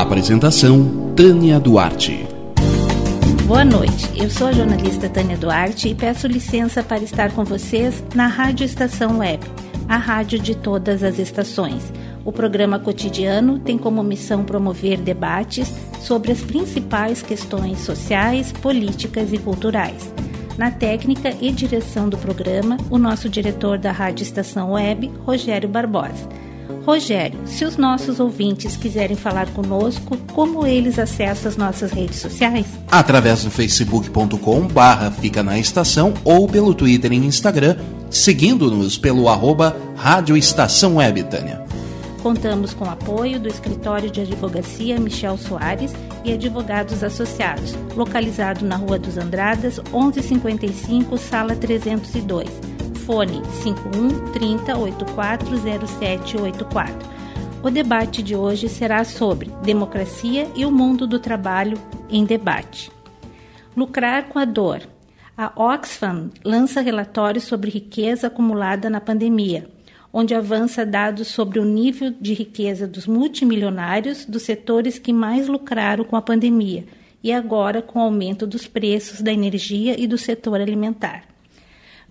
Apresentação Tânia Duarte. Boa noite, eu sou a jornalista Tânia Duarte e peço licença para estar com vocês na Rádio Estação Web, a rádio de todas as estações. O programa cotidiano tem como missão promover debates sobre as principais questões sociais, políticas e culturais. Na técnica e direção do programa, o nosso diretor da Rádio Estação Web, Rogério Barbosa. Rogério, se os nossos ouvintes quiserem falar conosco, como eles acessam as nossas redes sociais? Através do facebook.com barra Fica na Estação ou pelo Twitter e Instagram, seguindo-nos pelo arroba Rádio Estação Web, Tânia. Contamos com o apoio do Escritório de Advocacia Michel Soares e Advogados Associados, localizado na Rua dos Andradas, 1155, sala 302 Fone 51 30 84 0784. O debate de hoje será sobre democracia e o mundo do trabalho em debate. Lucrar com a dor. A Oxfam lança relatório sobre riqueza acumulada na pandemia, onde avança dados sobre o nível de riqueza dos multimilionários dos setores que mais lucraram com a pandemia e agora com o aumento dos preços da energia e do setor alimentar.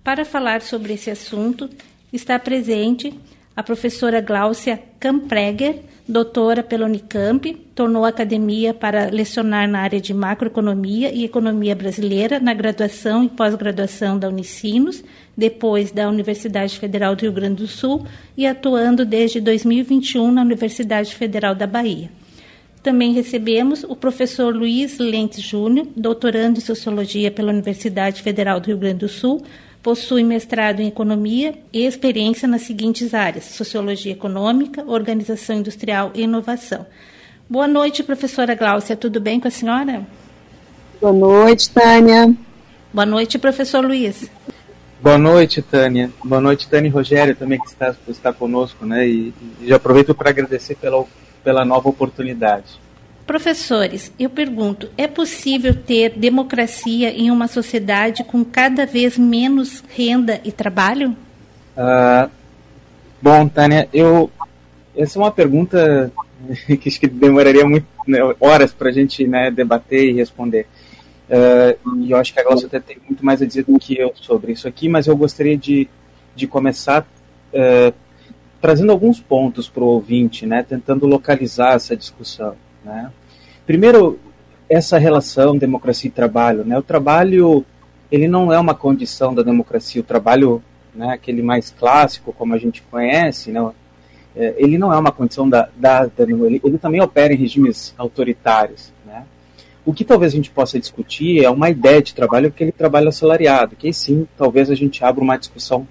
Para falar sobre esse assunto, está presente a professora Gláucia Kampreger, doutora pela Unicamp, tornou academia para lecionar na área de macroeconomia e economia brasileira na graduação e pós-graduação da Unicinos, depois da Universidade Federal do Rio Grande do Sul e atuando desde 2021 na Universidade Federal da Bahia. Também recebemos o professor Luiz Lentes Júnior, doutorando em Sociologia pela Universidade Federal do Rio Grande do Sul, Possui mestrado em Economia e experiência nas seguintes áreas: Sociologia Econômica, Organização Industrial e Inovação. Boa noite, professora Gláucia. Tudo bem com a senhora? Boa noite, Tânia. Boa noite, professor Luiz. Boa noite, Tânia. Boa noite, Tânia e Rogério, também que está, está conosco, né? E, e já aproveito para agradecer pela, pela nova oportunidade. Professores, eu pergunto: é possível ter democracia em uma sociedade com cada vez menos renda e trabalho? Uh, bom, Tânia, eu essa é uma pergunta que acho que demoraria muito, né, horas para a gente né, debater e responder. Uh, e eu acho que a Glaucia até tem muito mais a dizer do que eu sobre isso aqui, mas eu gostaria de, de começar uh, trazendo alguns pontos para o ouvinte, né, tentando localizar essa discussão. Né? Primeiro, essa relação democracia e trabalho. Né? O trabalho ele não é uma condição da democracia. O trabalho, né, aquele mais clássico, como a gente conhece, né, é, ele não é uma condição da, da, da ele, ele, também opera em regimes autoritários. Né? O que talvez a gente possa discutir é uma ideia de trabalho que ele trabalho assalariado, que sim talvez a gente abra uma discussão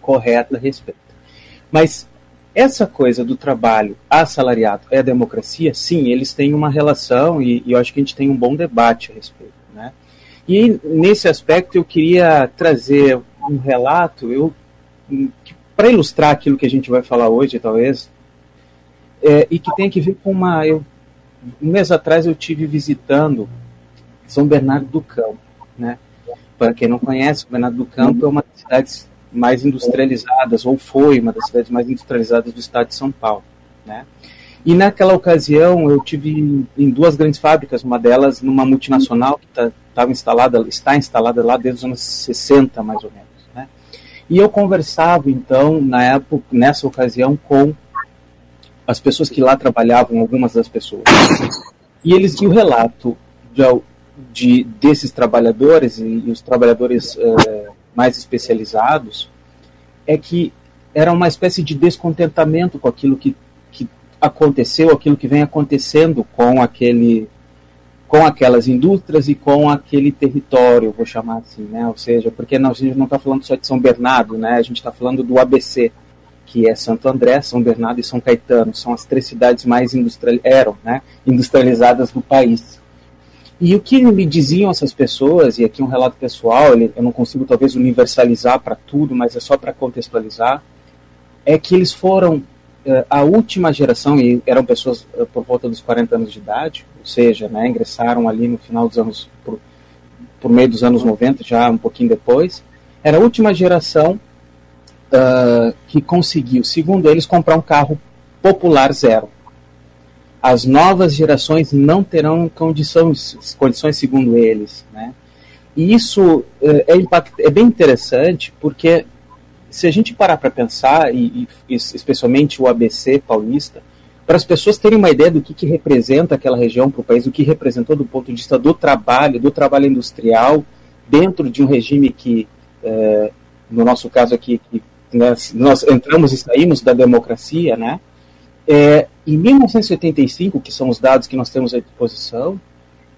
correta a respeito. Mas essa coisa do trabalho assalariado é a democracia? Sim, eles têm uma relação e, e eu acho que a gente tem um bom debate a respeito. Né? E nesse aspecto eu queria trazer um relato eu, para ilustrar aquilo que a gente vai falar hoje, talvez, é, e que tem que ver com uma. Eu, um mês atrás eu tive visitando São Bernardo do Campo. Né? Para quem não conhece, São Bernardo do Campo é uma das cidades mais industrializadas, ou foi uma das cidades mais industrializadas do estado de São Paulo. Né? E naquela ocasião eu tive em duas grandes fábricas, uma delas numa multinacional que tá, instalada, está instalada lá desde os anos 60, mais ou menos. Né? E eu conversava então, na época, nessa ocasião, com as pessoas que lá trabalhavam, algumas das pessoas. E eles e o relato de, de desses trabalhadores e, e os trabalhadores eh, mais especializados, é que era uma espécie de descontentamento com aquilo que, que aconteceu, aquilo que vem acontecendo com aquele com aquelas indústrias e com aquele território, vou chamar assim, né? Ou seja, porque não, a gente não está falando só de São Bernardo, né? A gente está falando do ABC, que é Santo André, São Bernardo e São Caetano. São as três cidades mais industrial, eram, né, industrializadas do país. E o que me diziam essas pessoas, e aqui um relato pessoal, eu não consigo talvez universalizar para tudo, mas é só para contextualizar, é que eles foram uh, a última geração, e eram pessoas uh, por volta dos 40 anos de idade, ou seja, né, ingressaram ali no final dos anos, por, por meio dos anos 90, já um pouquinho depois, era a última geração uh, que conseguiu, segundo eles, comprar um carro popular zero as novas gerações não terão condições, condições segundo eles, né? E isso é, é, impact, é bem interessante porque se a gente parar para pensar, e, e, especialmente o ABC paulista, para as pessoas terem uma ideia do que, que representa aquela região para o país, o que representou do ponto de vista do trabalho, do trabalho industrial, dentro de um regime que, é, no nosso caso aqui, que, né, nós entramos e saímos da democracia, né? É, em 1985, que são os dados que nós temos à disposição,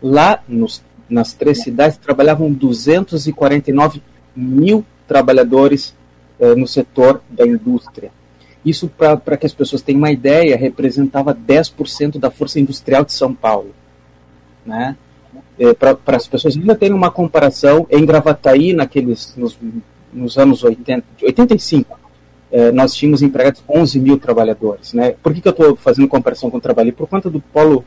lá nos, nas três cidades trabalhavam 249 mil trabalhadores é, no setor da indústria. Isso, para que as pessoas tenham uma ideia, representava 10% da força industrial de São Paulo. Né? É, para as pessoas ainda terem uma comparação, em Gravataí, naqueles, nos, nos anos 80, 85, é, nós tínhamos empregados 11 mil trabalhadores. Né? Por que, que eu estou fazendo comparação com o trabalho? Por conta do polo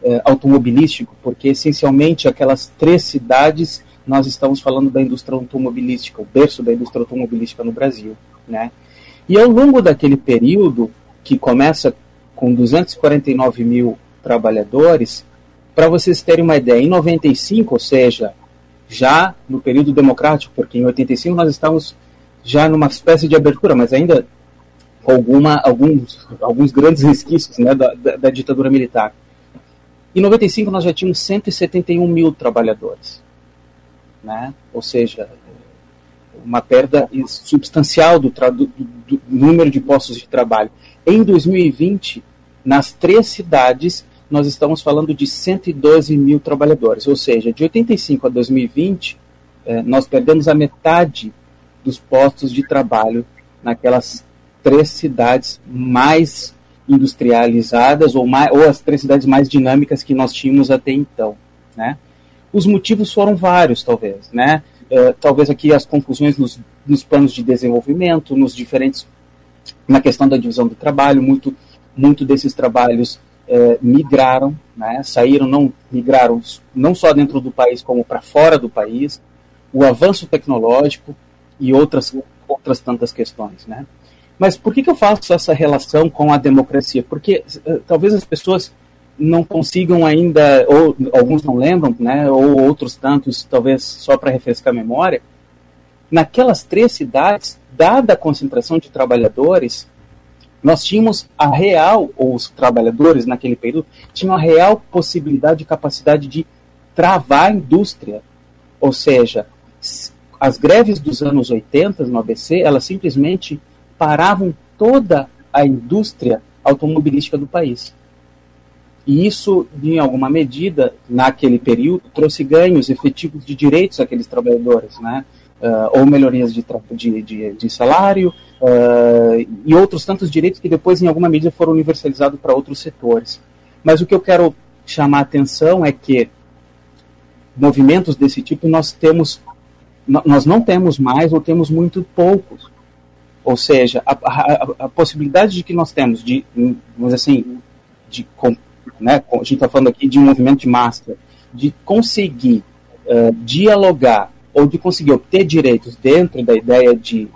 é, automobilístico, porque essencialmente aquelas três cidades nós estamos falando da indústria automobilística, o berço da indústria automobilística no Brasil. Né? E ao longo daquele período, que começa com 249 mil trabalhadores, para vocês terem uma ideia, em 95, ou seja, já no período democrático, porque em 85 nós estávamos já numa espécie de abertura, mas ainda alguma, alguns, alguns grandes resquícios né, da, da, da, ditadura militar. Em 95 nós já tínhamos 171 mil trabalhadores, né? ou seja, uma perda substancial do, do, do número de postos de trabalho. Em 2020, nas três cidades, nós estamos falando de 112 mil trabalhadores, ou seja, de 85 a 2020, eh, nós perdemos a metade dos postos de trabalho naquelas três cidades mais industrializadas ou, mais, ou as três cidades mais dinâmicas que nós tínhamos até então, né? Os motivos foram vários, talvez, né? Uh, talvez aqui as confusões nos, nos planos de desenvolvimento, nos diferentes na questão da divisão do trabalho, muito muito desses trabalhos uh, migraram, né? Saíram não migraram não só dentro do país como para fora do país. O avanço tecnológico, e outras, outras tantas questões, né? Mas por que, que eu faço essa relação com a democracia? Porque uh, talvez as pessoas não consigam ainda, ou alguns não lembram, né, ou outros tantos, talvez só para refrescar a memória, naquelas três cidades, dada a concentração de trabalhadores, nós tínhamos a real, ou os trabalhadores naquele período, tinham a real possibilidade e capacidade de travar a indústria. Ou seja, as greves dos anos 80 no ABC, elas simplesmente paravam toda a indústria automobilística do país. E isso, em alguma medida, naquele período, trouxe ganhos efetivos de direitos àqueles trabalhadores, né? Uh, ou melhorias de, de, de, de salário, uh, e outros tantos direitos que depois, em alguma medida, foram universalizados para outros setores. Mas o que eu quero chamar a atenção é que movimentos desse tipo nós temos nós não temos mais ou temos muito poucos. Ou seja, a, a, a possibilidade de que nós temos de, vamos assim, de, né, a gente está falando aqui de um movimento de massa, de conseguir uh, dialogar ou de conseguir obter direitos dentro da ideia de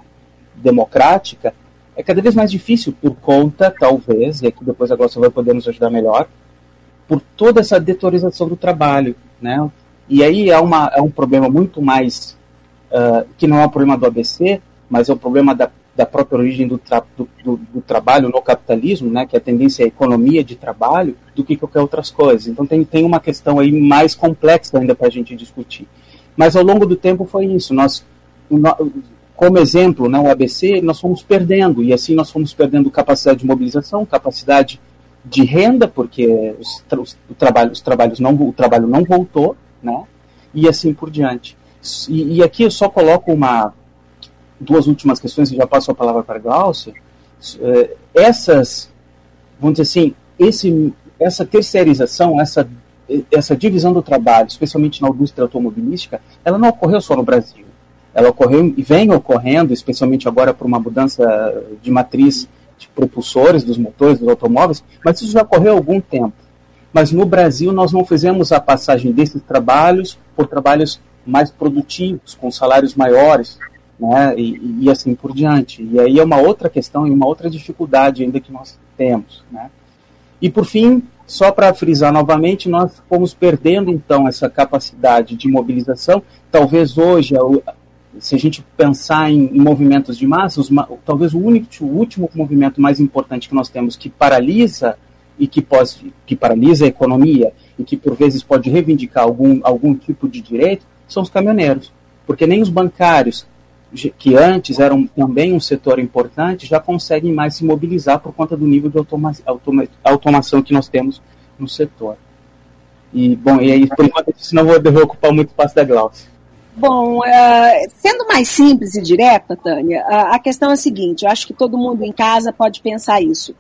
democrática é cada vez mais difícil por conta, talvez, e aqui depois a Glossa vai poder nos ajudar melhor, por toda essa detorização do trabalho, né? E aí é, uma, é um problema muito mais uh, que não é um problema do ABC, mas é um problema da, da própria origem do, tra do, do, do, trabalho no capitalismo, né, que a tendência é a economia de trabalho, do que qualquer outras coisas. Então tem, tem uma questão aí mais complexa ainda para a gente discutir. Mas ao longo do tempo foi isso. Nós, como exemplo, né, o ABC, nós fomos perdendo, e assim nós fomos perdendo capacidade de mobilização, capacidade de renda, porque os, os, o trabalho, os trabalhos não, o trabalho não voltou, né, e assim por diante. E, e, aqui eu só coloco uma duas últimas questões e já passo a palavra para a uh, essas, vamos dizer assim, esse, essa terceirização, essa, essa divisão do trabalho, especialmente na indústria automobilística, ela não ocorreu só no Brasil. Ela ocorreu e vem ocorrendo, especialmente agora por uma mudança de matriz de propulsores dos motores dos automóveis, mas isso já ocorreu há algum tempo. Mas no Brasil nós não fizemos a passagem desses trabalhos por trabalhos mais produtivos, com salários maiores, né, e, e, assim por diante. E aí é uma outra questão e uma outra dificuldade ainda que nós temos. Né. E por fim, só para frisar novamente, nós fomos perdendo então essa capacidade de mobilização. Talvez hoje, se a gente pensar em, em movimentos de massa, os, talvez o único, o último movimento mais importante que nós temos que paralisa e que, pode, que paralisa a economia e que por vezes pode reivindicar algum, algum tipo de direito são os caminhoneiros, porque nem os bancários que antes eram também um setor importante, já conseguem mais se mobilizar por conta do nível de automa automa automação que nós temos no setor. E, bom, e aí, por enquanto, senão vou, vou ocupar muito espaço da Glaucia. Bom, uh, sendo mais simples e direta, Tânia, uh, a questão é a seguinte: eu acho que todo mundo em casa pode pensar isso.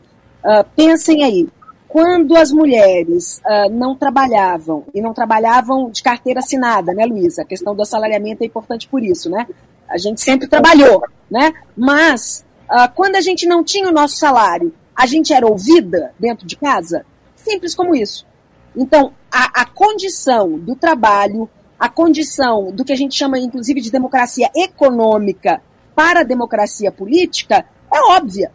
Uh, pensem aí, quando as mulheres não trabalhavam, e não trabalhavam de carteira assinada, né, Luísa? A questão do assalariamento é importante por isso, né? A gente sempre trabalhou, né? Mas quando a gente não tinha o nosso salário, a gente era ouvida dentro de casa? Simples como isso. Então, a, a condição do trabalho a condição do que a gente chama, inclusive, de democracia econômica para a democracia política é óbvia.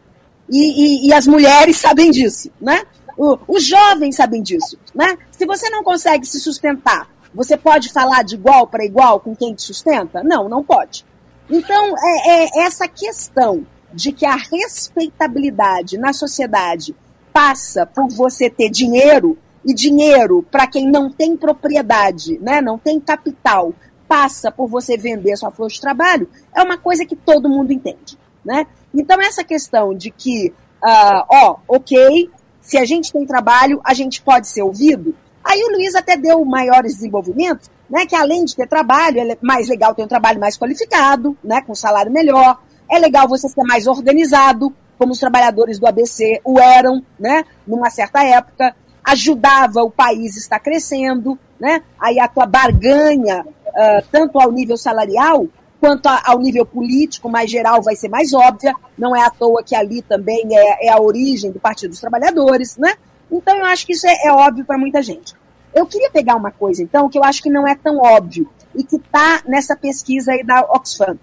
E, e, e as mulheres sabem disso, né? Os jovens sabem disso, né? Se você não consegue se sustentar, você pode falar de igual para igual com quem te sustenta? Não, não pode. Então, é, é essa questão de que a respeitabilidade na sociedade passa por você ter dinheiro e dinheiro para quem não tem propriedade, né, não tem capital, passa por você vender sua força de trabalho, é uma coisa que todo mundo entende. Né? Então, essa questão de que, uh, ó, ok, se a gente tem trabalho, a gente pode ser ouvido. Aí o Luiz até deu maiores desenvolvimentos, né, que além de ter trabalho, é mais legal ter um trabalho mais qualificado, né, com salário melhor, é legal você ser mais organizado, como os trabalhadores do ABC o eram, né, numa certa época ajudava o país a estar crescendo, né? Aí a tua barganha, uh, tanto ao nível salarial quanto a, ao nível político mais geral, vai ser mais óbvia. Não é à toa que ali também é, é a origem do Partido dos Trabalhadores, né? Então eu acho que isso é, é óbvio para muita gente. Eu queria pegar uma coisa, então, que eu acho que não é tão óbvio e que está nessa pesquisa aí da Oxfam,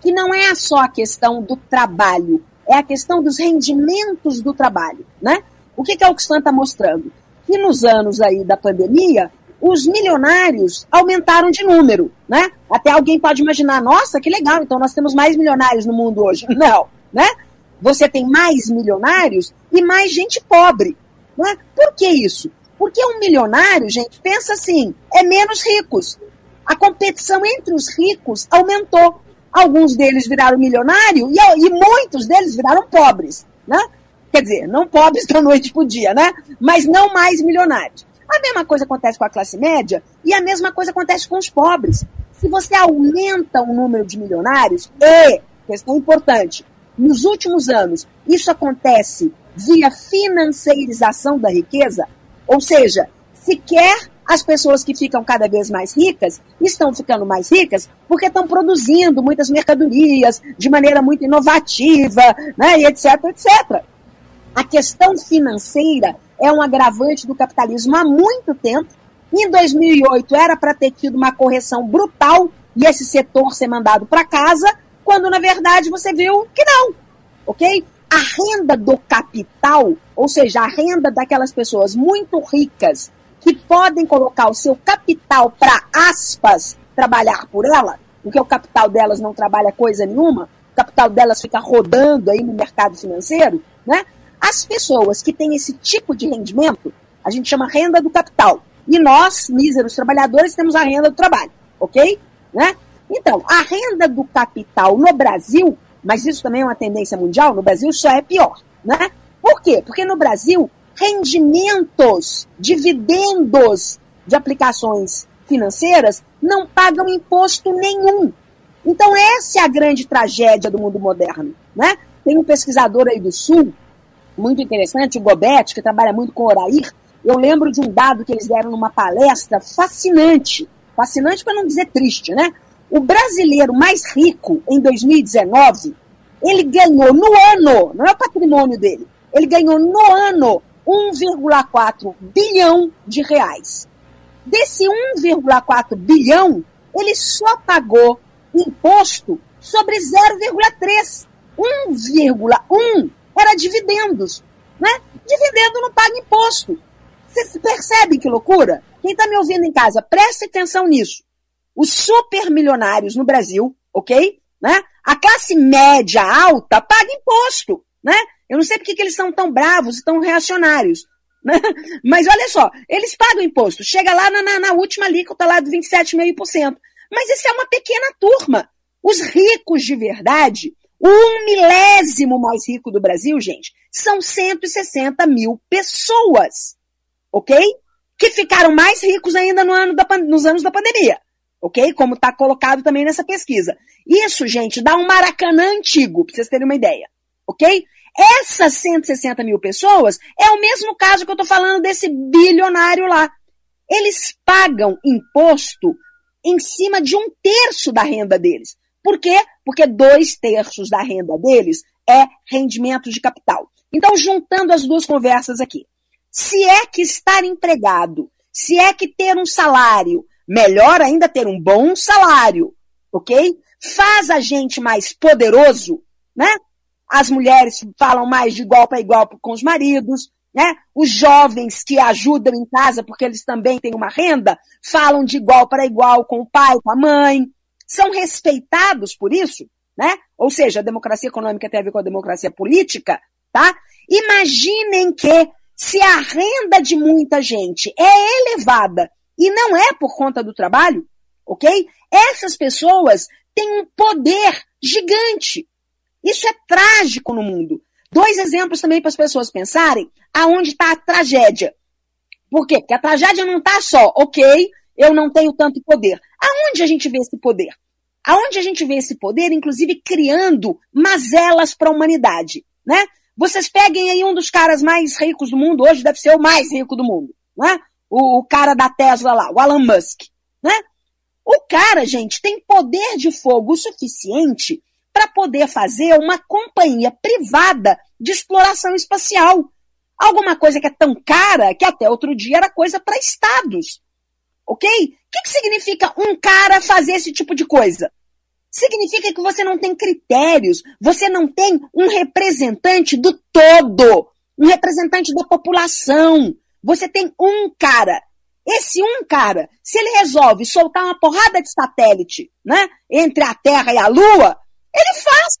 que não é só a questão do trabalho, é a questão dos rendimentos do trabalho, né? O que, que a Oxfam está mostrando? Que nos anos aí da pandemia, os milionários aumentaram de número, né? Até alguém pode imaginar, nossa, que legal, então nós temos mais milionários no mundo hoje. Não, né? Você tem mais milionários e mais gente pobre. Né? Por que isso? Porque um milionário, gente, pensa assim, é menos ricos. A competição entre os ricos aumentou. Alguns deles viraram milionário e, e muitos deles viraram pobres. Né? Quer dizer, não pobres da noite pro dia, né? Mas não mais milionários. A mesma coisa acontece com a classe média e a mesma coisa acontece com os pobres. Se você aumenta o número de milionários, e, questão importante, nos últimos anos, isso acontece via financeirização da riqueza, ou seja, sequer as pessoas que ficam cada vez mais ricas estão ficando mais ricas porque estão produzindo muitas mercadorias de maneira muito inovativa, né, etc, etc. A questão financeira é um agravante do capitalismo há muito tempo. Em 2008 era para ter tido uma correção brutal e esse setor ser mandado para casa, quando na verdade você viu que não, ok? A renda do capital, ou seja, a renda daquelas pessoas muito ricas que podem colocar o seu capital para aspas trabalhar por ela, porque o capital delas não trabalha coisa nenhuma, o capital delas fica rodando aí no mercado financeiro, né? As pessoas que têm esse tipo de rendimento, a gente chama renda do capital. E nós, míseros trabalhadores, temos a renda do trabalho, ok? Né? Então, a renda do capital no Brasil, mas isso também é uma tendência mundial, no Brasil só é pior, né? Por quê? Porque no Brasil, rendimentos, dividendos de aplicações financeiras não pagam imposto nenhum. Então, essa é a grande tragédia do mundo moderno, né? tem um pesquisador aí do Sul, muito interessante, o Gobete, que trabalha muito com Orair. Eu lembro de um dado que eles deram numa palestra fascinante, fascinante para não dizer triste, né? O brasileiro mais rico em 2019, ele ganhou no ano, não é o patrimônio dele, ele ganhou no ano 1,4 bilhão de reais. Desse 1,4 bilhão, ele só pagou imposto sobre 0,3. 1,1 era dividendos. Né? Dividendo não paga imposto. Você percebe que loucura? Quem está me ouvindo em casa, preste atenção nisso. Os supermilionários no Brasil, ok? Né? A classe média alta paga imposto. Né? Eu não sei porque que eles são tão bravos e tão reacionários. Né? Mas olha só, eles pagam imposto. Chega lá na, na, na última alíquota lá do 27,5%. Mas isso é uma pequena turma. Os ricos de verdade, um milésimo mais rico do Brasil, gente, são 160 mil pessoas. Ok? Que ficaram mais ricos ainda no ano da, nos anos da pandemia. Ok? Como está colocado também nessa pesquisa. Isso, gente, dá um Maracanã antigo, para vocês terem uma ideia. Ok? Essas 160 mil pessoas é o mesmo caso que eu estou falando desse bilionário lá. Eles pagam imposto em cima de um terço da renda deles. Por quê? Porque dois terços da renda deles é rendimento de capital. Então, juntando as duas conversas aqui, se é que estar empregado, se é que ter um salário, melhor ainda ter um bom salário, ok? Faz a gente mais poderoso, né? As mulheres falam mais de igual para igual com os maridos, né? Os jovens que ajudam em casa porque eles também têm uma renda, falam de igual para igual com o pai, com a mãe, são respeitados por isso, né? Ou seja, a democracia econômica tem a ver com a democracia política, tá? Imaginem que se a renda de muita gente é elevada e não é por conta do trabalho, ok? Essas pessoas têm um poder gigante. Isso é trágico no mundo. Dois exemplos também para as pessoas pensarem aonde está a tragédia. Por quê? Porque a tragédia não está só, ok, eu não tenho tanto poder. Aonde a gente vê esse poder? Aonde a gente vê esse poder, inclusive criando mazelas para a humanidade, né? Vocês peguem aí um dos caras mais ricos do mundo, hoje deve ser o mais rico do mundo, né? O, o cara da Tesla lá, o Elon Musk, né? O cara, gente, tem poder de fogo suficiente para poder fazer uma companhia privada de exploração espacial. Alguma coisa que é tão cara que até outro dia era coisa para estados. Ok? O que, que significa um cara fazer esse tipo de coisa? Significa que você não tem critérios, você não tem um representante do todo, um representante da população. Você tem um cara. Esse um cara, se ele resolve soltar uma porrada de satélite, né, entre a Terra e a Lua, ele faz.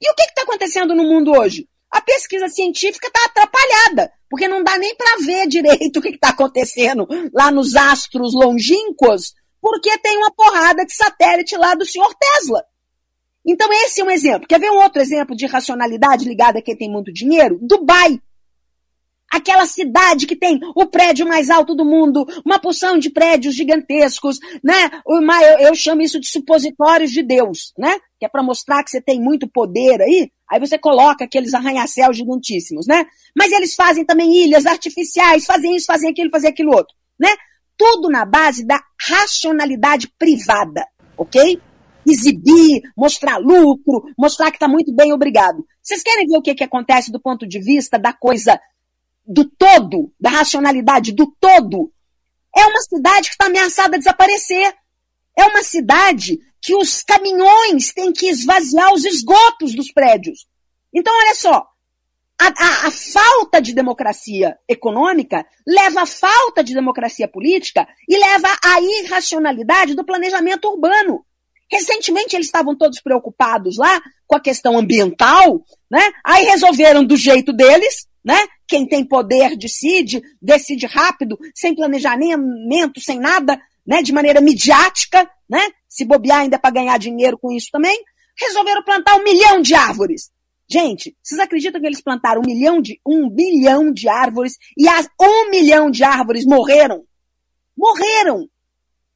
E o que está acontecendo no mundo hoje? A pesquisa científica está atrapalhada, porque não dá nem para ver direito o que está acontecendo lá nos astros longínquos, porque tem uma porrada de satélite lá do senhor Tesla. Então, esse é um exemplo. Quer ver um outro exemplo de racionalidade ligada a quem tem muito dinheiro? Dubai aquela cidade que tem o prédio mais alto do mundo, uma porção de prédios gigantescos, né? Eu, eu chamo isso de supositórios de Deus, né? Que é para mostrar que você tem muito poder aí. Aí você coloca aqueles arranha-céus gigantíssimos, né? Mas eles fazem também ilhas artificiais, fazem isso, fazem aquilo, fazem aquilo outro, né? Tudo na base da racionalidade privada, ok? Exibir, mostrar lucro, mostrar que está muito bem, obrigado. Vocês querem ver o que, que acontece do ponto de vista da coisa do todo, da racionalidade do todo, é uma cidade que está ameaçada de desaparecer. É uma cidade que os caminhões têm que esvaziar os esgotos dos prédios. Então, olha só, a, a, a, falta de democracia econômica leva à falta de democracia política e leva à irracionalidade do planejamento urbano. Recentemente eles estavam todos preocupados lá com a questão ambiental, né? Aí resolveram do jeito deles, né? Quem tem poder decide, decide rápido, sem planejamento, sem nada, né? De maneira midiática, né? Se bobear ainda para ganhar dinheiro com isso também. Resolveram plantar um milhão de árvores. Gente, vocês acreditam que eles plantaram um milhão de, um bilhão de árvores e as um milhão de árvores morreram? Morreram!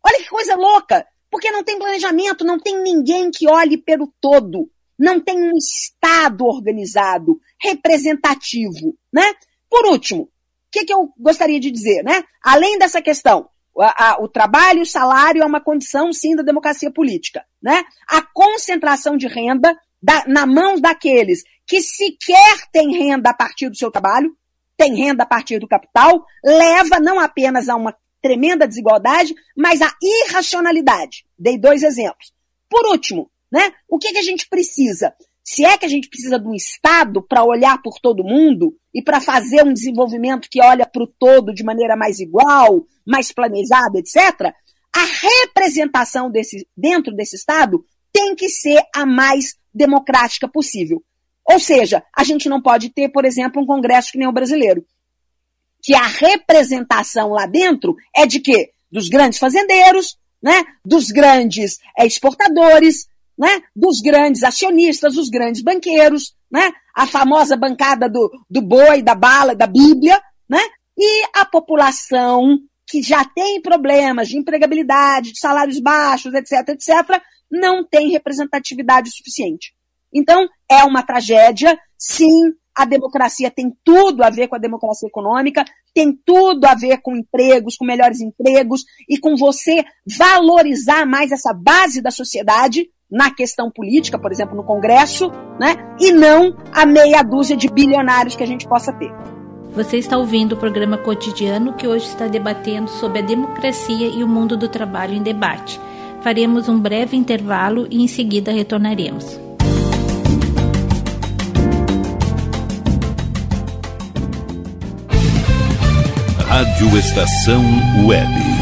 Olha que coisa louca! Porque não tem planejamento, não tem ninguém que olhe pelo todo. Não tem um Estado organizado, representativo, né? Por último, o que, que, eu gostaria de dizer, né? Além dessa questão, a, a, o trabalho e o salário é uma condição, sim, da democracia política, né? A concentração de renda da, na mão daqueles que sequer têm renda a partir do seu trabalho, tem renda a partir do capital, leva não apenas a uma tremenda desigualdade, mas a irracionalidade. Dei dois exemplos. Por último, né, o que, que a gente precisa? Se é que a gente precisa de um Estado para olhar por todo mundo e para fazer um desenvolvimento que olha para o todo de maneira mais igual, mais planejada, etc., a representação desse, dentro desse Estado tem que ser a mais democrática possível. Ou seja, a gente não pode ter, por exemplo, um Congresso que nem o brasileiro. Que a representação lá dentro é de quê? Dos grandes fazendeiros, né? dos grandes é, exportadores, né? dos grandes acionistas, dos grandes banqueiros, né? a famosa bancada do, do boi, da bala, da Bíblia, né? e a população que já tem problemas de empregabilidade, de salários baixos, etc., etc., não tem representatividade suficiente. Então, é uma tragédia, sim, a democracia tem tudo a ver com a democracia econômica, tem tudo a ver com empregos, com melhores empregos e com você valorizar mais essa base da sociedade na questão política, por exemplo, no Congresso, né? E não a meia dúzia de bilionários que a gente possa ter. Você está ouvindo o programa cotidiano que hoje está debatendo sobre a democracia e o mundo do trabalho em debate. Faremos um breve intervalo e em seguida retornaremos. Rádio Estação Web.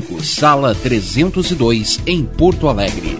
sala 302, em Porto Alegre.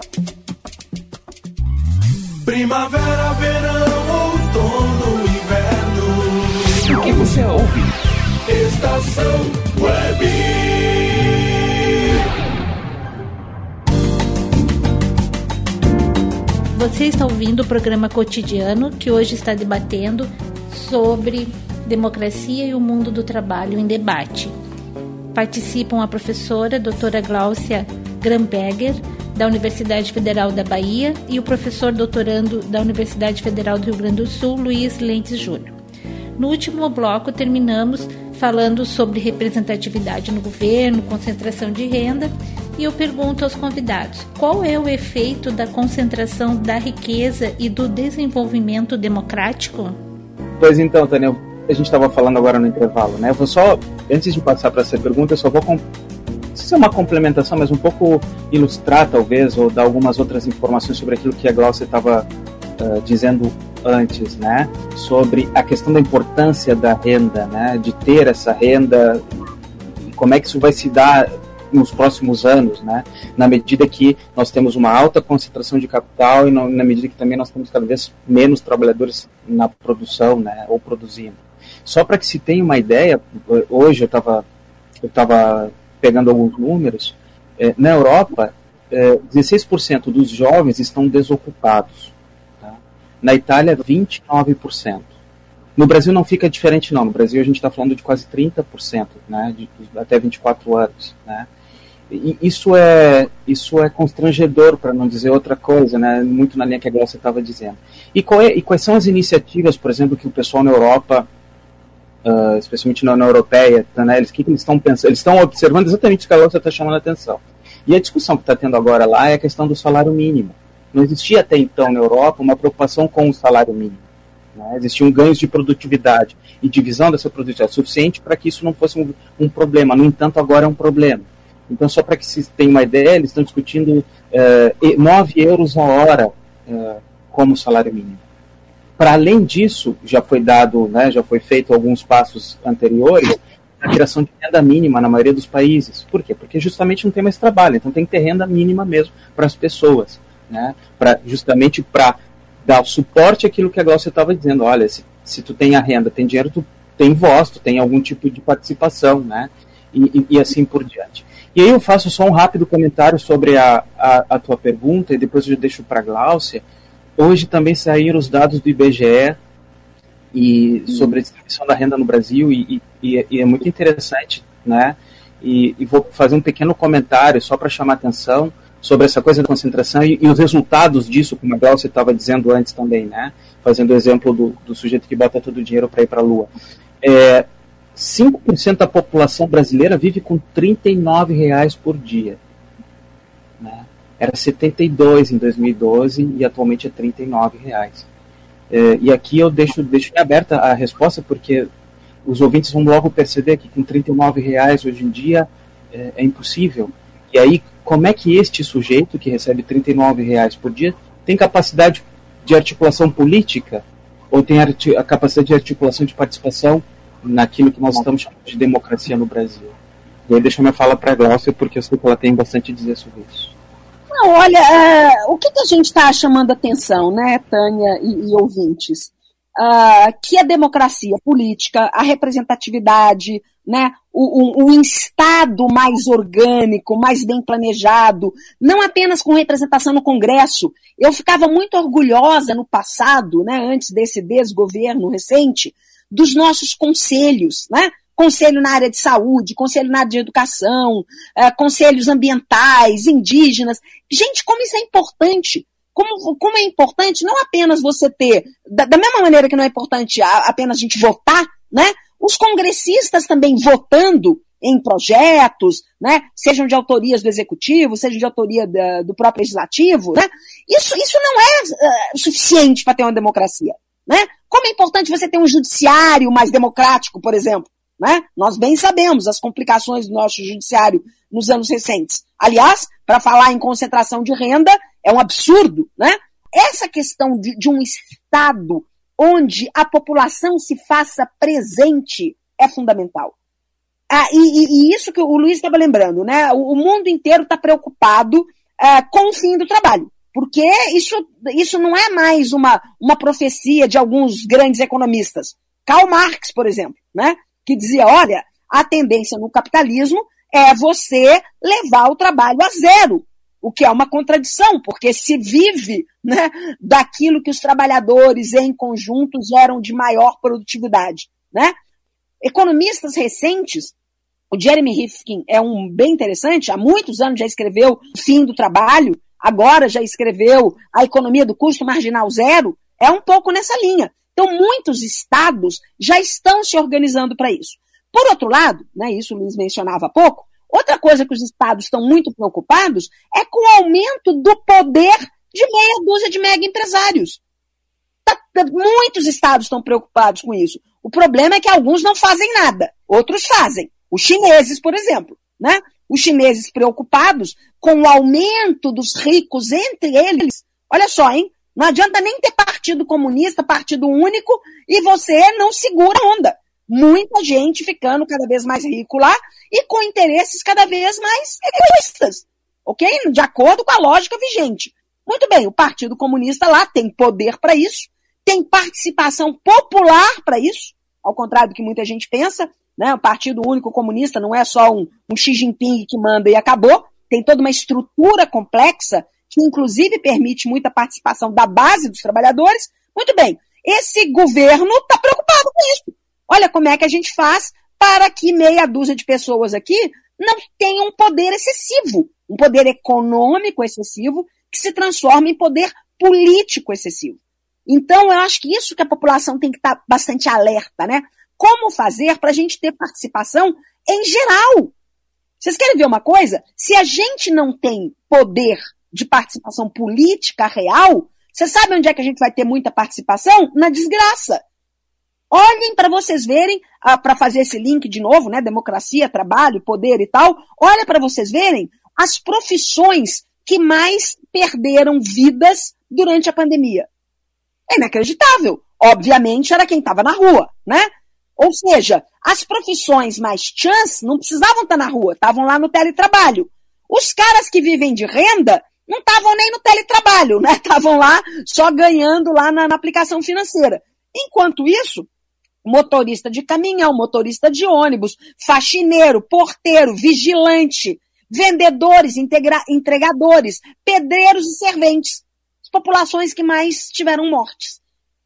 Primavera, verão, outono, inverno. O que você ouve? Estação Web. Você está ouvindo o programa cotidiano que hoje está debatendo sobre democracia e o mundo do trabalho em debate. Participam a professora doutora Gláucia Gramberger, da Universidade Federal da Bahia, e o professor doutorando da Universidade Federal do Rio Grande do Sul, Luiz Lentes Júnior. No último bloco, terminamos falando sobre representatividade no governo, concentração de renda, e eu pergunto aos convidados: qual é o efeito da concentração da riqueza e do desenvolvimento democrático? Pois então, Daniel, a gente estava falando agora no intervalo, né? Eu vou só, antes de passar para essa pergunta, eu só vou se é uma complementação, mas um pouco ilustrar, talvez, ou dar algumas outras informações sobre aquilo que a Glaucia estava uh, dizendo antes, né? Sobre a questão da importância da renda, né? De ter essa renda, como é que isso vai se dar nos próximos anos, né? Na medida que nós temos uma alta concentração de capital e na medida que também nós temos cada vez menos trabalhadores na produção, né? Ou produzindo. Só para que se tenha uma ideia, hoje eu estava eu tava pegando alguns números, é, na Europa, é, 16% dos jovens estão desocupados. Tá? Na Itália, 29%. No Brasil não fica diferente não. No Brasil a gente está falando de quase 30%, né, de, de, até 24 anos. Né? E isso é isso é constrangedor, para não dizer outra coisa, né? muito na linha que a Glaucia estava dizendo. E, é, e, quais são as iniciativas, por exemplo, que o pessoal na Europa uh, especialmente na União Europeia, tá, né, eles que, eles estão pensando, eles estão observando exatamente o que a Lúcia está chamando a atenção. E a discussão que está tendo agora lá é a questão do salário mínimo. Não existia até então na Europa uma preocupação com o salário mínimo. Né? Existiam ganhos de produtividade e divisão dessa produtividade suficiente para que isso não fosse um, um, problema. No entanto, agora é um problema. Então, só para que se tenha uma ideia, eles estão discutindo uh, eh, 9 euros a hora uh, como salário mínimo. Para além disso, já foi dado, né, já foi feito alguns passos anteriores, a criação de renda mínima na maioria dos países. Por quê? Porque justamente não tem mais trabalho, então tem que ter renda mínima mesmo para as pessoas, né? Pra, justamente para dar suporte àquilo que a Glaucia estava dizendo. Olha, se, se tu tem a renda, tem dinheiro, tu tem voz, tu tem algum tipo de participação, né? E, e, e assim por diante. E aí eu faço só um rápido comentário sobre a, a, a tua pergunta e depois eu deixo para a Glaucia. Hoje também saíram os dados do IBGE e sobre a distribuição da renda no Brasil e, e, e é muito interessante, né? E, e, vou fazer um pequeno comentário só para chamar atenção sobre essa coisa da concentração e, os resultados disso, como a Glaucia estava dizendo antes também, né? Fazendo o exemplo do, do sujeito que bota todo o dinheiro para ir para a Lua. É, 5% da população brasileira vive com R$ reais por dia. Era 72 em 2012 e atualmente é 39 reais. É, e aqui eu deixo, deixo aberta a resposta porque os ouvintes vão logo perceber que com 39 reais hoje em dia é, é impossível. E aí, como é que este sujeito que recebe 39 reais por dia tem capacidade de articulação política ou tem a capacidade de articulação de participação naquilo que nós estamos chamando de democracia no Brasil? E aí deixa me falar para a Glaucia, porque eu sei que ela tem bastante a dizer sobre isso. Não, olha, uh, o que, que a gente está chamando atenção, né, Tânia e, e ouvintes? Uh, que a democracia política, a representatividade, né, o, o, o, Estado mais orgânico, mais bem planejado, não apenas com representação no Congresso. Eu ficava muito orgulhosa no passado, né, antes desse desgoverno recente, dos nossos conselhos, né? Conselho na área de saúde, conselho na área de educação, uh, conselhos ambientais, indígenas. Gente, como isso é importante. Como, como é importante não apenas você ter, da, da mesma maneira que não é importante a, apenas a gente votar, né? Os congressistas também votando em projetos, né, sejam de autorias do executivo, sejam de autoria da, do próprio legislativo, né, isso, isso não é uh, suficiente para ter uma democracia, né? Como é importante você ter um judiciário mais democrático, por exemplo, né? Nós bem sabemos as complicações do nosso judiciário nos anos recentes. Aliás, para falar em concentração de renda, é um absurdo. Né? Essa questão de, de um Estado onde a população se faça presente é fundamental. Ah, e, e, isso que o Luiz estava lembrando, né? O, o, mundo inteiro está preocupado ah, com o fim do trabalho, porque isso, isso não é mais uma, uma profecia de alguns grandes economistas. Karl Marx, por exemplo, né? Que dizia: olha, a tendência no capitalismo é você levar o trabalho a zero, o que é uma contradição, porque se vive né, daquilo que os trabalhadores em conjunto geram de maior produtividade. Né? Economistas recentes O Jeremy Rifkin é um bem interessante, há muitos anos já escreveu Fim do Trabalho, agora já escreveu A Economia do Custo Marginal Zero, é um pouco nessa linha. Então, muitos estados já estão se organizando para isso. Por outro lado, né, isso o Luiz mencionava há pouco, outra coisa que os estados estão muito preocupados é com o aumento do poder de meia dúzia de mega empresários. Tá, tá, muitos estados estão preocupados com isso. O problema é que alguns não fazem nada, outros fazem. Os chineses, por exemplo, né? Os chineses preocupados com o aumento dos ricos entre eles. Olha só, hein? Não adianta nem ter partido comunista, partido único, e você não segura a onda. Muita gente ficando cada vez mais rico lá e com interesses cada vez mais egoístas, ok? De acordo com a lógica vigente. Muito bem, o Partido Comunista lá tem poder para isso, tem participação popular para isso, ao contrário do que muita gente pensa, né? O Partido Único Comunista não é só um, um Xi Jinping que manda e acabou, tem toda uma estrutura complexa que inclusive permite muita participação da base dos trabalhadores. Muito bem, esse governo está preocupado com isso. Olha como é que a gente faz para que meia dúzia de pessoas aqui não tenham um poder excessivo, um poder econômico excessivo, que se transforma em poder político excessivo. Então, eu acho que isso que a população tem que estar tá bastante alerta, né? Como fazer para a gente ter participação em geral? Vocês querem ver uma coisa? Se a gente não tem poder de participação política real, você sabe onde é que a gente vai ter muita participação? Na desgraça. Olhem para vocês verem, ah, para fazer esse link de novo, né? Democracia, trabalho, poder e tal. Olha para vocês verem as profissões que mais perderam vidas durante a pandemia. É inacreditável. Obviamente era quem estava na rua, né? Ou seja, as profissões mais chance não precisavam estar na rua, estavam lá no teletrabalho. Os caras que vivem de renda não estavam nem no teletrabalho, né? Estavam lá só ganhando lá na, na aplicação financeira. Enquanto isso, motorista de caminhão, motorista de ônibus, faxineiro, porteiro, vigilante, vendedores, integra, entregadores, pedreiros e serventes. As populações que mais tiveram mortes.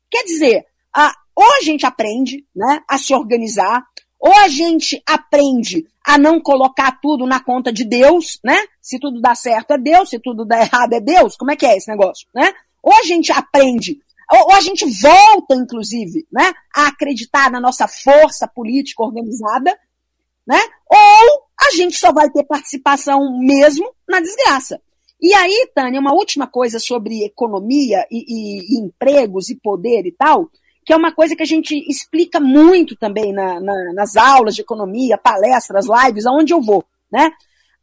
Quer dizer, a, ou a gente aprende né, a se organizar, ou a gente aprende a não colocar tudo na conta de Deus, né? Se tudo dá certo é Deus, se tudo dá errado é Deus. Como é que é esse negócio, né? Ou a gente aprende, ou, a gente volta, inclusive, né, a acreditar na nossa força política organizada, né? Ou a gente só vai ter participação mesmo na desgraça. E aí, Tânia, uma última coisa sobre economia e, e, e empregos e poder e tal, que é uma coisa que a gente explica muito também na, na, nas aulas de economia, palestras, lives, aonde eu vou, né?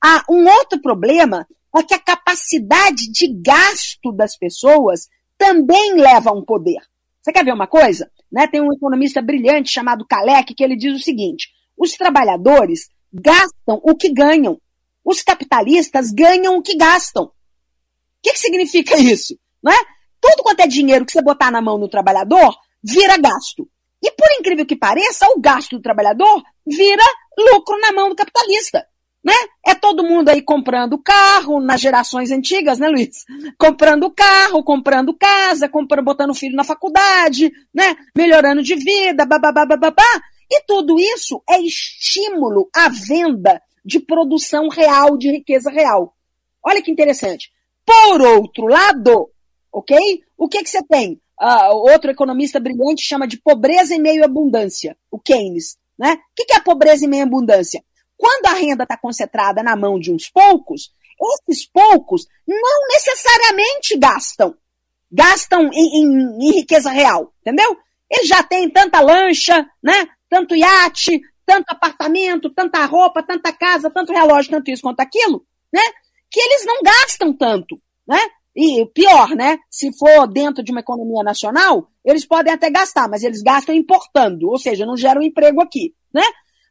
Ah, um outro problema é que a capacidade de gasto das pessoas também leva a um poder. Você quer ver uma coisa? Né? Tem um economista brilhante chamado Kalec que ele diz o seguinte: os trabalhadores gastam o que ganham. Os capitalistas ganham o que gastam. O que, que significa isso? Não é? Tudo quanto é dinheiro que você botar na mão do trabalhador vira gasto. E por incrível que pareça, o gasto do trabalhador vira lucro na mão do capitalista. Né? É todo mundo aí comprando carro, nas gerações antigas, né, Luiz? Comprando carro, comprando casa, comprando, botando filho na faculdade, né? Melhorando de vida, babá, babá. E tudo isso é estímulo à venda de produção real, de riqueza real. Olha que interessante. Por outro lado, ok? O que, que você tem? Uh, outro economista brilhante chama de pobreza em meio à abundância, o Keynes. Né? O que é pobreza em meio à abundância? Quando a renda está concentrada na mão de uns poucos, esses poucos não necessariamente gastam. Gastam em, em, em riqueza real, entendeu? Eles já têm tanta lancha, né? tanto iate, tanto apartamento, tanta roupa, tanta casa, tanto relógio, tanto isso quanto aquilo, né? Que eles não gastam tanto, né? E pior, né? Se for dentro de uma economia nacional, eles podem até gastar, mas eles gastam importando, ou seja, não geram emprego aqui, né?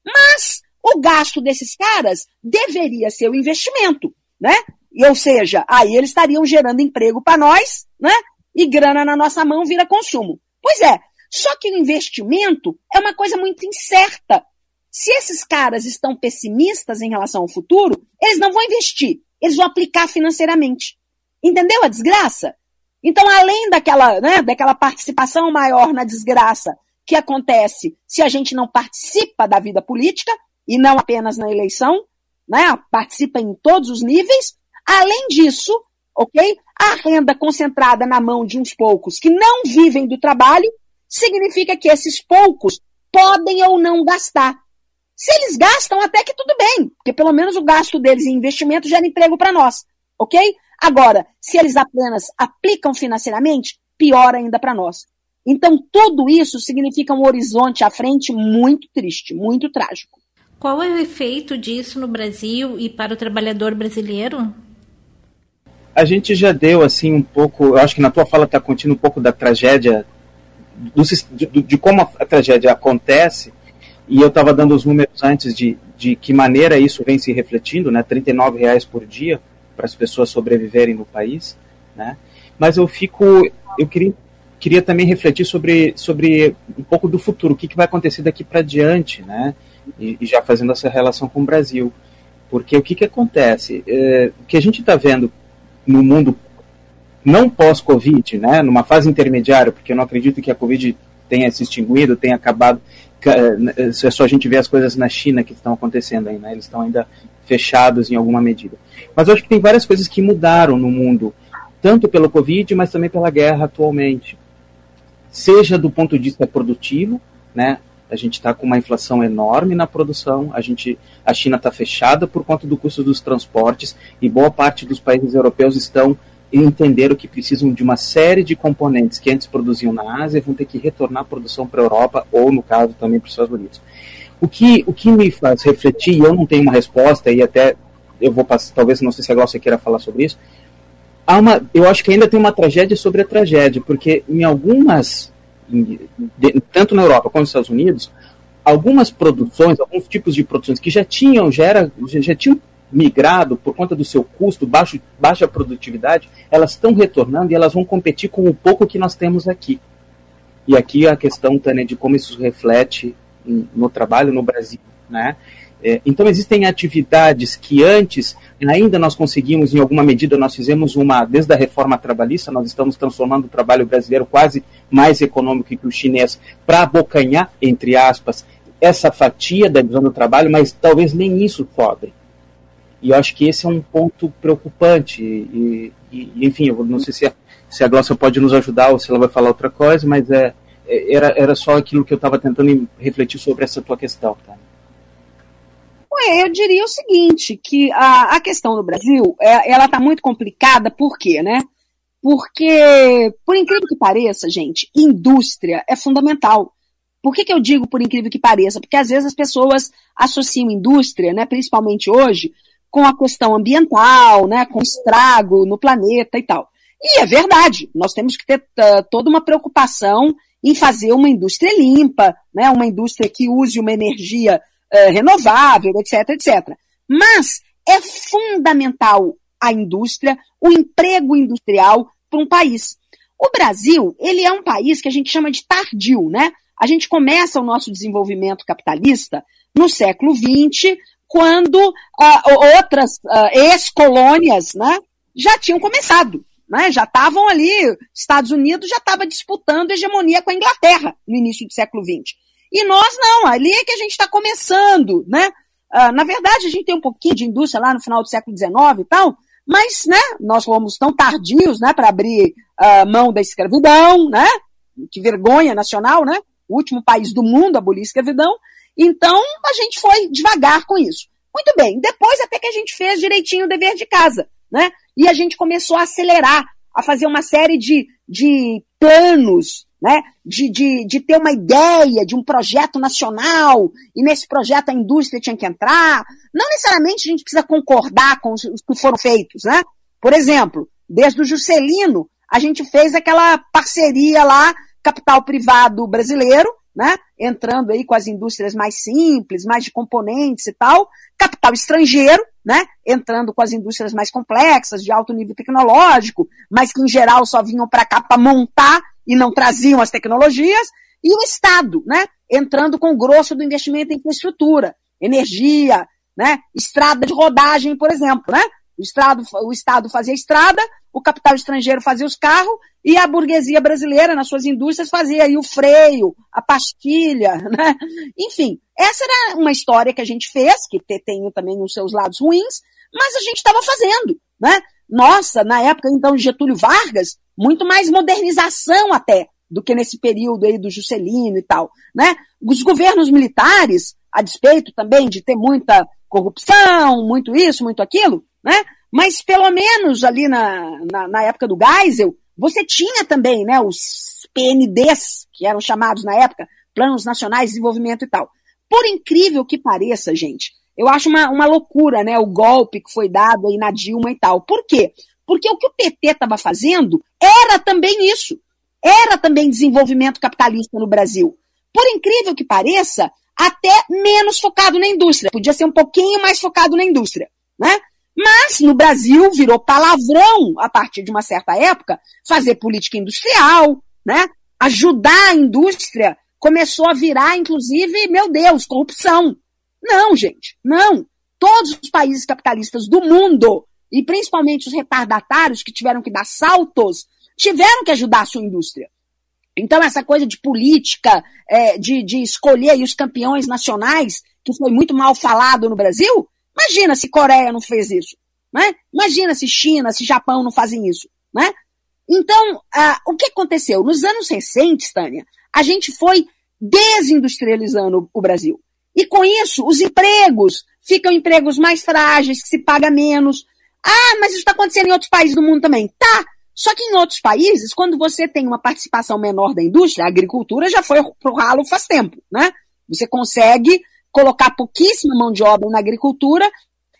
Mas o gasto desses caras deveria ser o investimento, né? E, ou seja, aí eles estariam gerando emprego para nós, né? E grana na nossa mão vira consumo. Pois é, só que o investimento é uma coisa muito incerta. Se esses caras estão pessimistas em relação ao futuro, eles não vão investir, eles vão aplicar financeiramente. Entendeu a desgraça? Então, além daquela, né, daquela participação maior na desgraça que acontece se a gente não participa da vida política, e não apenas na eleição, né? participa em todos os níveis. Além disso, ok? A renda concentrada na mão de uns poucos que não vivem do trabalho significa que esses poucos podem ou não gastar. Se eles gastam, até que tudo bem, porque pelo menos o gasto deles em investimento gera emprego para nós, ok? Agora, se eles apenas aplicam financeiramente, pior ainda para nós. Então, tudo isso significa um horizonte à frente muito triste, muito trágico. Qual é o efeito disso no Brasil e para o trabalhador brasileiro? A gente já deu assim um pouco, eu acho que na tua fala está contendo um pouco da tragédia, do, de, de, como a, a tragédia acontece, e eu estava dando os números antes de, de que maneira isso vem se refletindo, né? R$ reais por dia para as pessoas sobreviverem no país, né? Mas eu fico, eu queria, queria também refletir sobre, sobre um pouco do futuro, o que, que vai acontecer daqui para diante, né? E, e, já fazendo essa relação com o Brasil, porque o que que acontece? É, o que a gente está vendo no mundo não pós-Covid, né? Numa fase intermediária, porque eu não acredito que a Covid tenha se extinguido, tenha acabado é só a gente ver as coisas na China que estão acontecendo aí, né? Eles estão ainda fechados em alguma medida. Mas eu acho que tem várias coisas que mudaram no mundo, tanto pelo Covid, mas também pela guerra atualmente. Seja do ponto de vista produtivo, né? A gente está com uma inflação enorme na produção, a, gente, a China está fechada por conta do custo dos transportes e boa parte dos países europeus estão entenderam que precisam de uma série de componentes que antes produziam na Ásia vão ter que retornar a produção para a Europa ou, no caso, também para os Estados Unidos. O que, o que me faz refletir, e eu não tenho uma resposta, e até eu vou passar, talvez não sei se a Glaucia queira falar sobre isso, há uma, eu acho que ainda tem uma tragédia sobre a tragédia, porque em algumas, tanto na Europa quanto nos Estados Unidos, algumas produções, alguns tipos de produções que já tinham, já, era, já, já tinham migrado por conta do seu custo, baixo, baixa produtividade, elas estão retornando e elas vão competir com o pouco que nós temos aqui. E aqui a questão, Tânia, de como isso reflete no trabalho no Brasil, né? É, então existem atividades que antes ainda nós conseguimos, em alguma medida nós fizemos uma, desde a reforma trabalhista, nós estamos transformando o trabalho brasileiro quase mais econômico que o chinês para abocanhar, entre aspas, essa fatia da visão do trabalho, mas talvez nem isso sobre. E eu acho que esse é um ponto preocupante. E, e enfim, eu não sei se a, se a Glaucia pode nos ajudar ou se ela vai falar outra coisa, mas é era, era só aquilo que eu estava tentando refletir sobre essa tua questão. Tá? Ué, eu diria o seguinte, que a, a questão do Brasil, é, ela está muito complicada, por quê, né? Porque, por incrível que pareça, gente, indústria é fundamental. Por que, que eu digo por incrível que pareça? Porque às vezes as pessoas associam indústria, né, principalmente hoje, com a questão ambiental, né, com estrago no planeta e tal. E é verdade, nós temos que ter uh, toda uma preocupação em fazer uma indústria limpa, né, uma indústria que use uma energia uh, renovável, etc, etc. Mas é fundamental a indústria, o emprego industrial para um país. O Brasil, ele é um país que a gente chama de tardio, né? A gente começa o nosso desenvolvimento capitalista no século XX, quando uh, outras uh, ex-colônias né, já tinham começado. Né, já estavam ali, Estados Unidos já estava disputando hegemonia com a Inglaterra no início do século XX. E nós não, ali é que a gente está começando. Né? Uh, na verdade, a gente tem um pouquinho de indústria lá no final do século XIX e tal, mas né, nós fomos tão tardios né, para abrir uh, mão da escravidão, né? que vergonha nacional, né? o último país do mundo a abolir a escravidão, então, a gente foi devagar com isso. Muito bem, depois até que a gente fez direitinho o dever de casa, né? E a gente começou a acelerar, a fazer uma série de, de planos, né? De, de, de ter uma ideia de um projeto nacional, e nesse projeto a indústria tinha que entrar. Não necessariamente a gente precisa concordar com os, os que foram feitos, né? Por exemplo, desde o Juscelino, a gente fez aquela parceria lá, capital privado brasileiro, né? Entrando aí com as indústrias mais simples, mais de componentes e tal, capital estrangeiro, né? Entrando com as indústrias mais complexas, de alto nível tecnológico, mas que em geral só vinham para cá para montar e não traziam as tecnologias, e o Estado, né? Entrando com o grosso do investimento em infraestrutura, energia, né? Estrada de rodagem, por exemplo, né? O Estado, o Estado fazia estrada, o capital estrangeiro fazia os carros e a burguesia brasileira, nas suas indústrias, fazia aí o freio, a pastilha, né? Enfim, essa era uma história que a gente fez, que tem também os seus lados ruins, mas a gente estava fazendo, né? Nossa, na época então de Getúlio Vargas, muito mais modernização até do que nesse período aí do Juscelino e tal, né? Os governos militares, a despeito também de ter muita corrupção, muito isso, muito aquilo, né? Mas pelo menos ali na, na, na época do Geisel, você tinha também, né, os PNDs, que eram chamados na época, Planos Nacionais de Desenvolvimento e tal. Por incrível que pareça, gente, eu acho uma, uma loucura, né, o golpe que foi dado aí na Dilma e tal. Por quê? Porque o que o PT estava fazendo era também isso. Era também desenvolvimento capitalista no Brasil. Por incrível que pareça, até menos focado na indústria. Podia ser um pouquinho mais focado na indústria, né? Mas no Brasil virou palavrão, a partir de uma certa época, fazer política industrial, né? Ajudar a indústria começou a virar, inclusive, meu Deus, corrupção. Não, gente, não. Todos os países capitalistas do mundo, e principalmente os retardatários que tiveram que dar saltos, tiveram que ajudar a sua indústria. Então, essa coisa de política, é, de, de escolher os campeões nacionais, que foi muito mal falado no Brasil, imagina se Coreia não fez isso. Né? Imagina se China, se Japão não fazem isso. Né? Então, ah, o que aconteceu? Nos anos recentes, Tânia, a gente foi desindustrializando o Brasil. E com isso, os empregos ficam empregos mais frágeis, que se paga menos. Ah, mas isso está acontecendo em outros países do mundo também. Tá, só que em outros países, quando você tem uma participação menor da indústria, a agricultura já foi pro ralo faz tempo, né? Você consegue colocar pouquíssima mão de obra na agricultura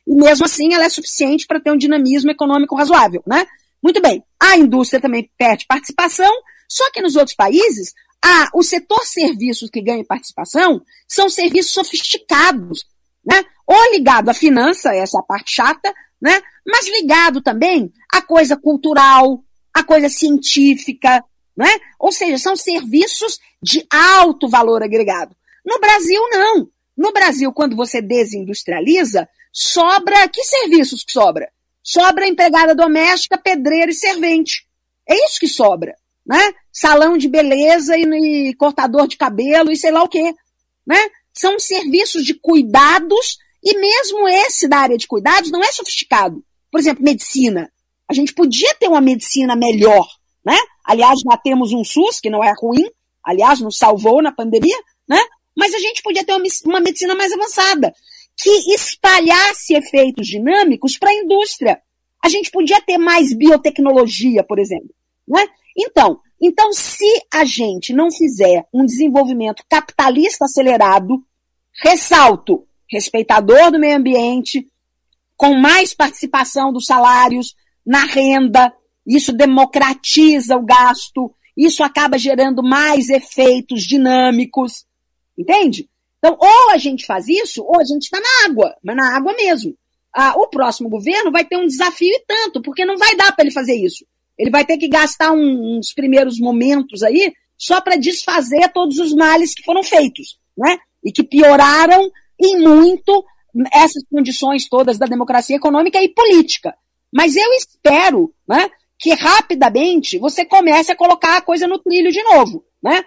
e mesmo assim ela é suficiente para ter um dinamismo econômico razoável, né? Muito bem. A indústria também perde participação, só que nos outros países, a, o setor serviços que ganha participação são serviços sofisticados, né? Ou ligado à finança, essa é a parte chata, né? Mas ligado também à coisa cultural, a coisa científica, né? Ou seja, são serviços de alto valor agregado. No Brasil, não. No Brasil, quando você desindustrializa, sobra. Que serviços que sobra? Sobra empregada doméstica, pedreiro e servente. É isso que sobra. Né? Salão de beleza e, e cortador de cabelo e sei lá o quê. Né? São serviços de cuidados, e mesmo esse da área de cuidados não é sofisticado. Por exemplo, medicina. A gente podia ter uma medicina melhor, né? Aliás, já temos um SUS, que não é ruim, aliás, nos salvou na pandemia, né? Mas a gente podia ter uma, uma medicina mais avançada, que espalhasse efeitos dinâmicos para a indústria. A gente podia ter mais biotecnologia, por exemplo, né? Então, então, se a gente não fizer um desenvolvimento capitalista acelerado, ressalto, respeitador do meio ambiente, com mais participação dos salários, na renda, isso democratiza o gasto, isso acaba gerando mais efeitos dinâmicos, entende? Então, ou a gente faz isso, ou a gente está na água, mas na água mesmo. Ah, o próximo governo vai ter um desafio e tanto, porque não vai dar para ele fazer isso. Ele vai ter que gastar um, uns primeiros momentos aí só para desfazer todos os males que foram feitos, né? E que pioraram em muito essas condições todas da democracia econômica e política. Mas eu espero né, que rapidamente você comece a colocar a coisa no trilho de novo. Né?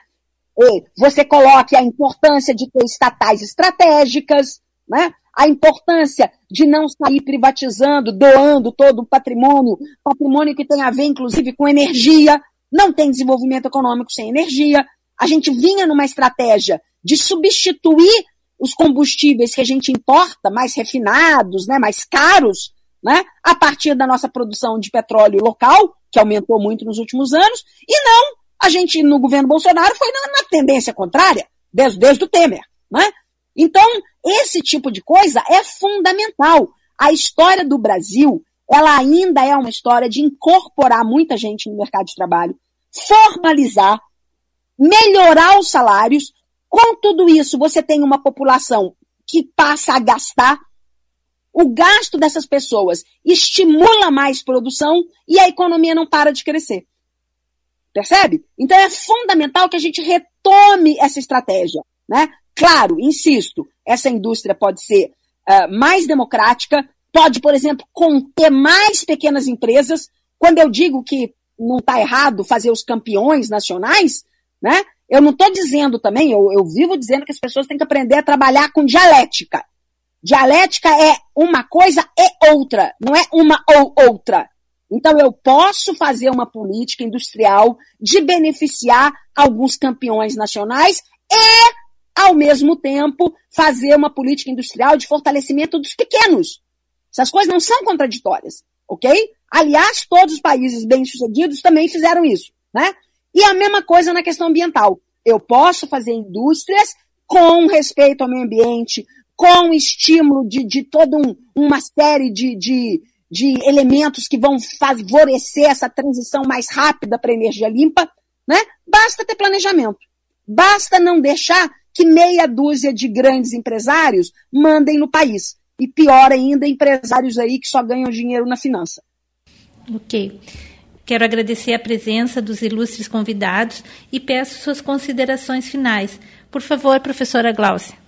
Você coloque a importância de ter estatais estratégicas, né? a importância de não sair privatizando, doando todo o patrimônio, patrimônio que tem a ver, inclusive, com energia. Não tem desenvolvimento econômico sem energia. A gente vinha numa estratégia de substituir os combustíveis que a gente importa, mais refinados, né, mais caros, né, a partir da nossa produção de petróleo local, que aumentou muito nos últimos anos, e não, a gente no governo Bolsonaro foi na, na tendência contrária, desde, desde o Temer. Né? Então, esse tipo de coisa é fundamental. A história do Brasil, ela ainda é uma história de incorporar muita gente no mercado de trabalho, formalizar, melhorar os salários. Com tudo isso, você tem uma população que passa a gastar o gasto dessas pessoas estimula mais produção e a economia não para de crescer. Percebe? Então é fundamental que a gente retome essa estratégia. Né? Claro, insisto, essa indústria pode ser uh, mais democrática, pode, por exemplo, conter mais pequenas empresas. quando eu digo que não está errado fazer os campeões nacionais, né? Eu não estou dizendo também, eu, eu vivo dizendo que as pessoas têm que aprender a trabalhar com dialética. Dialética é uma coisa e outra, não é uma ou outra. Então, eu posso fazer uma política industrial de beneficiar alguns campeões nacionais e, ao mesmo tempo, fazer uma política industrial de fortalecimento dos pequenos. Essas coisas não são contraditórias, ok? Aliás, todos os países bem-sucedidos também fizeram isso, né? E a mesma coisa na questão ambiental. Eu posso fazer indústrias com respeito ao meio ambiente, com estímulo de, de toda um, uma série de, de, de elementos que vão favorecer essa transição mais rápida para energia limpa, né? Basta ter planejamento. Basta não deixar que meia dúzia de grandes empresários mandem no país. E pior ainda, empresários aí que só ganham dinheiro na finança. Ok. Quero agradecer a presença dos ilustres convidados e peço suas considerações finais. Por favor, professora Gláucia.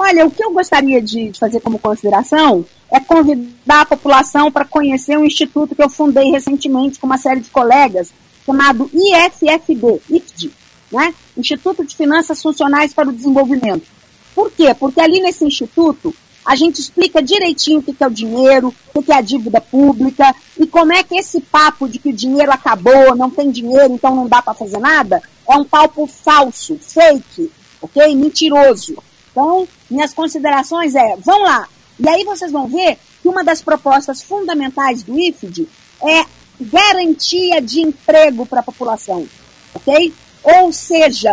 Olha, o que eu gostaria de fazer como consideração é convidar a população para conhecer um instituto que eu fundei recentemente com uma série de colegas, chamado IFFD, IFD, né? Instituto de Finanças Funcionais para o Desenvolvimento. Por quê? Porque ali nesse instituto a gente explica direitinho o que é o dinheiro, o que é a dívida pública e como é que esse papo de que o dinheiro acabou, não tem dinheiro, então não dá para fazer nada, é um papo falso, fake, ok? Mentiroso. Então, minhas considerações é, vão lá. E aí vocês vão ver que uma das propostas fundamentais do IFD é garantia de emprego para a população, ok? Ou seja,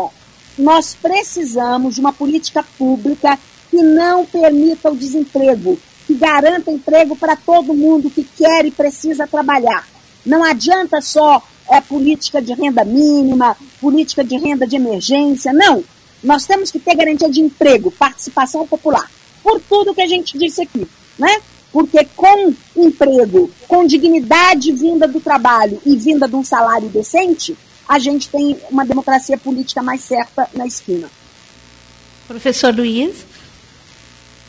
nós precisamos de uma política pública que não permita o desemprego, que garanta emprego para todo mundo que quer e precisa trabalhar. Não adianta só é, política de renda mínima, política de renda de emergência, não. Nós temos que ter garantia de emprego, participação popular, por tudo que a gente disse aqui, né? Porque com emprego, com dignidade vinda do trabalho e vinda de um salário decente, a gente tem uma democracia política mais certa na esquina. Professor Luiz?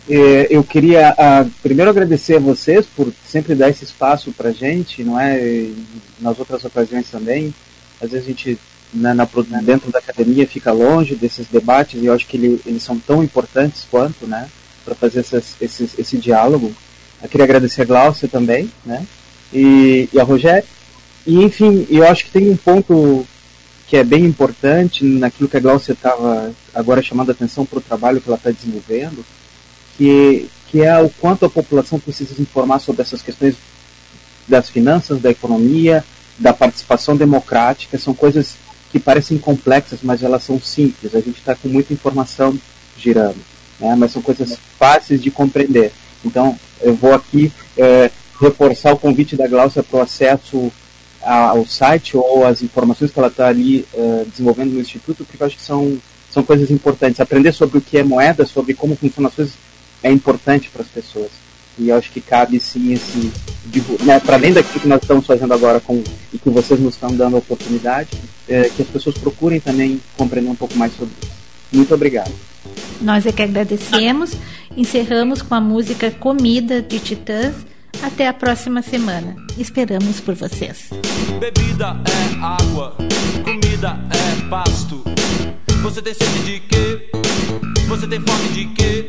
É, eu queria uh, primeiro agradecer a vocês por sempre dar esse espaço para gente, não é? E nas outras ocasiões também. Às vezes a gente né, na, dentro da academia fica longe desses debates e eu acho que ele, eles são tão importantes quanto, né, para fazer essas, esses, esse diálogo. Eu queria agradecer a Glaucia também, né, e, e a Rogério. E, enfim, eu acho que tem um ponto que é bem importante naquilo que a Glaucia estava agora chamando a atenção para o trabalho que ela está desenvolvendo, que, que é o quanto a população precisa se informar sobre essas questões das finanças, da economia, da participação democrática, são coisas que parecem complexas, mas elas são simples. A gente está com muita informação girando, né? mas são coisas fáceis de compreender. Então, eu vou aqui é, reforçar o convite da Glaucia para o acesso ao site ou as informações que ela está ali é, desenvolvendo no Instituto, porque eu acho que são, são coisas importantes. Aprender sobre o que é moeda, sobre como funcionam as coisas, é importante para as pessoas. E acho que cabe sim esse. Né, para além daquilo que nós estamos fazendo agora com, e que vocês nos estão dando a oportunidade, é, que as pessoas procurem também compreender um pouco mais sobre isso. Muito obrigado. Nós é que agradecemos. Encerramos com a música Comida de Titãs. Até a próxima semana. Esperamos por vocês. Bebida é água, comida é pasto. Você tem sede de quê? Você tem fome de quê?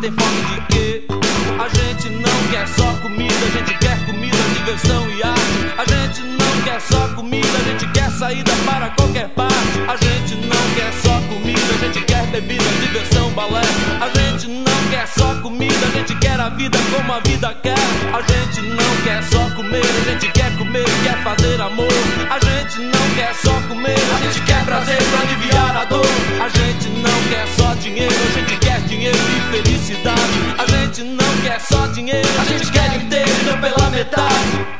Tem fome de quê? A gente não quer só comida, a gente quer comida, diversão e arte. A gente não quer só comida, a gente quer saída para qualquer parte. A gente não quer só comida, a gente quer bebida, diversão, balé. A gente não quer só comida, a gente quer a vida como a vida quer. A gente não quer só comer, a gente quer comer, quer fazer amor. A gente não quer só comer, a gente quer prazer para aliviar a dor. A gente só dinheiro, a gente quer dinheiro e felicidade. A gente não quer só dinheiro, a gente quer inteiro pela metade.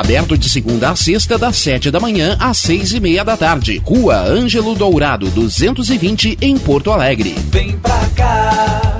Aberto de segunda a sexta, das sete da manhã às seis e meia da tarde. Rua Ângelo Dourado, 220, em Porto Alegre. Vem pra cá.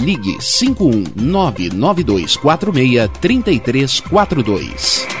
ligue 51992463342.